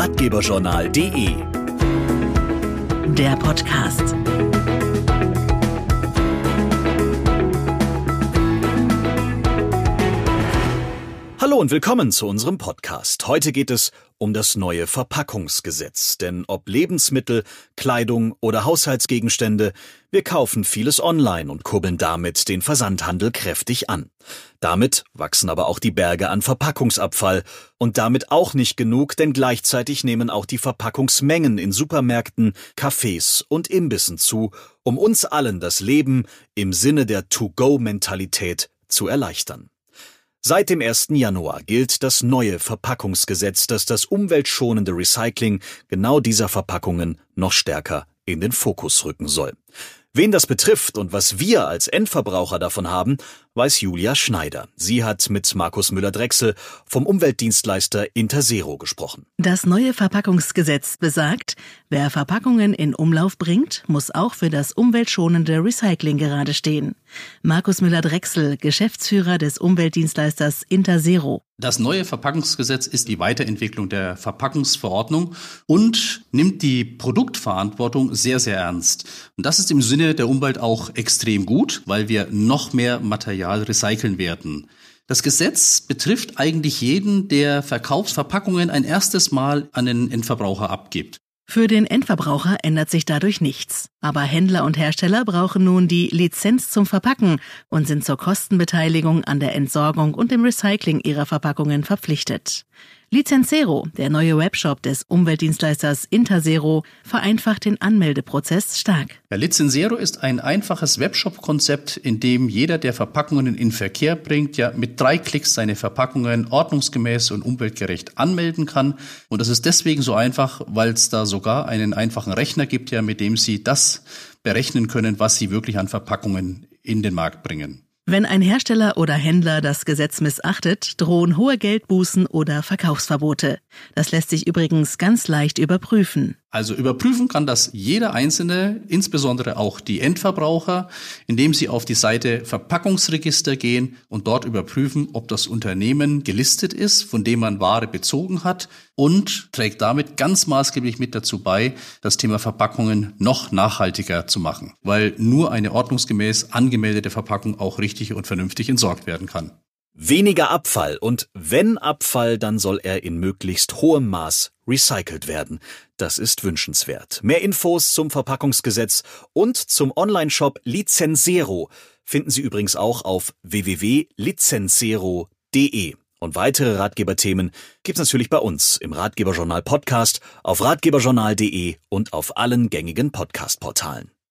ratgeberjournal.de Der Podcast. Hallo und willkommen zu unserem Podcast. Heute geht es um das neue Verpackungsgesetz. Denn ob Lebensmittel, Kleidung oder Haushaltsgegenstände, wir kaufen vieles online und kurbeln damit den Versandhandel kräftig an. Damit wachsen aber auch die Berge an Verpackungsabfall und damit auch nicht genug, denn gleichzeitig nehmen auch die Verpackungsmengen in Supermärkten, Cafés und Imbissen zu, um uns allen das Leben im Sinne der To-Go-Mentalität zu erleichtern. Seit dem 1. Januar gilt das neue Verpackungsgesetz, das das umweltschonende Recycling genau dieser Verpackungen noch stärker in den Fokus rücken soll. Wen das betrifft und was wir als Endverbraucher davon haben, weiß Julia Schneider. Sie hat mit Markus Müller-Drechsel vom Umweltdienstleister Interzero gesprochen. Das neue Verpackungsgesetz besagt, wer Verpackungen in Umlauf bringt, muss auch für das umweltschonende Recycling gerade stehen. Markus Müller-Drechsel, Geschäftsführer des Umweltdienstleisters Interzero. Das neue Verpackungsgesetz ist die Weiterentwicklung der Verpackungsverordnung und nimmt die Produktverantwortung sehr, sehr ernst. Und das ist im Sinne der Umwelt auch extrem gut, weil wir noch mehr Material recyceln werden. Das Gesetz betrifft eigentlich jeden, der Verkaufsverpackungen ein erstes Mal an den Endverbraucher abgibt. Für den Endverbraucher ändert sich dadurch nichts. Aber Händler und Hersteller brauchen nun die Lizenz zum Verpacken und sind zur Kostenbeteiligung an der Entsorgung und dem Recycling ihrer Verpackungen verpflichtet. Licenzero, der neue Webshop des Umweltdienstleisters Interzero, vereinfacht den Anmeldeprozess stark. Ja, Licenzero ist ein einfaches Webshop-Konzept, in dem jeder, der Verpackungen in Verkehr bringt, ja mit drei Klicks seine Verpackungen ordnungsgemäß und umweltgerecht anmelden kann. Und das ist deswegen so einfach, weil es da sogar einen einfachen Rechner gibt, ja, mit dem Sie das berechnen können, was Sie wirklich an Verpackungen in den Markt bringen. Wenn ein Hersteller oder Händler das Gesetz missachtet, drohen hohe Geldbußen oder Verkaufsverbote. Das lässt sich übrigens ganz leicht überprüfen. Also überprüfen kann das jeder Einzelne, insbesondere auch die Endverbraucher, indem sie auf die Seite Verpackungsregister gehen und dort überprüfen, ob das Unternehmen gelistet ist, von dem man Ware bezogen hat und trägt damit ganz maßgeblich mit dazu bei, das Thema Verpackungen noch nachhaltiger zu machen, weil nur eine ordnungsgemäß angemeldete Verpackung auch richtig und vernünftig entsorgt werden kann. Weniger Abfall und wenn Abfall, dann soll er in möglichst hohem Maß recycelt werden. Das ist wünschenswert. Mehr Infos zum Verpackungsgesetz und zum Onlineshop Licenzero finden Sie übrigens auch auf www.licenzero.de. Und weitere Ratgeberthemen gibt's natürlich bei uns im Ratgeberjournal Podcast, auf ratgeberjournal.de und auf allen gängigen Podcastportalen.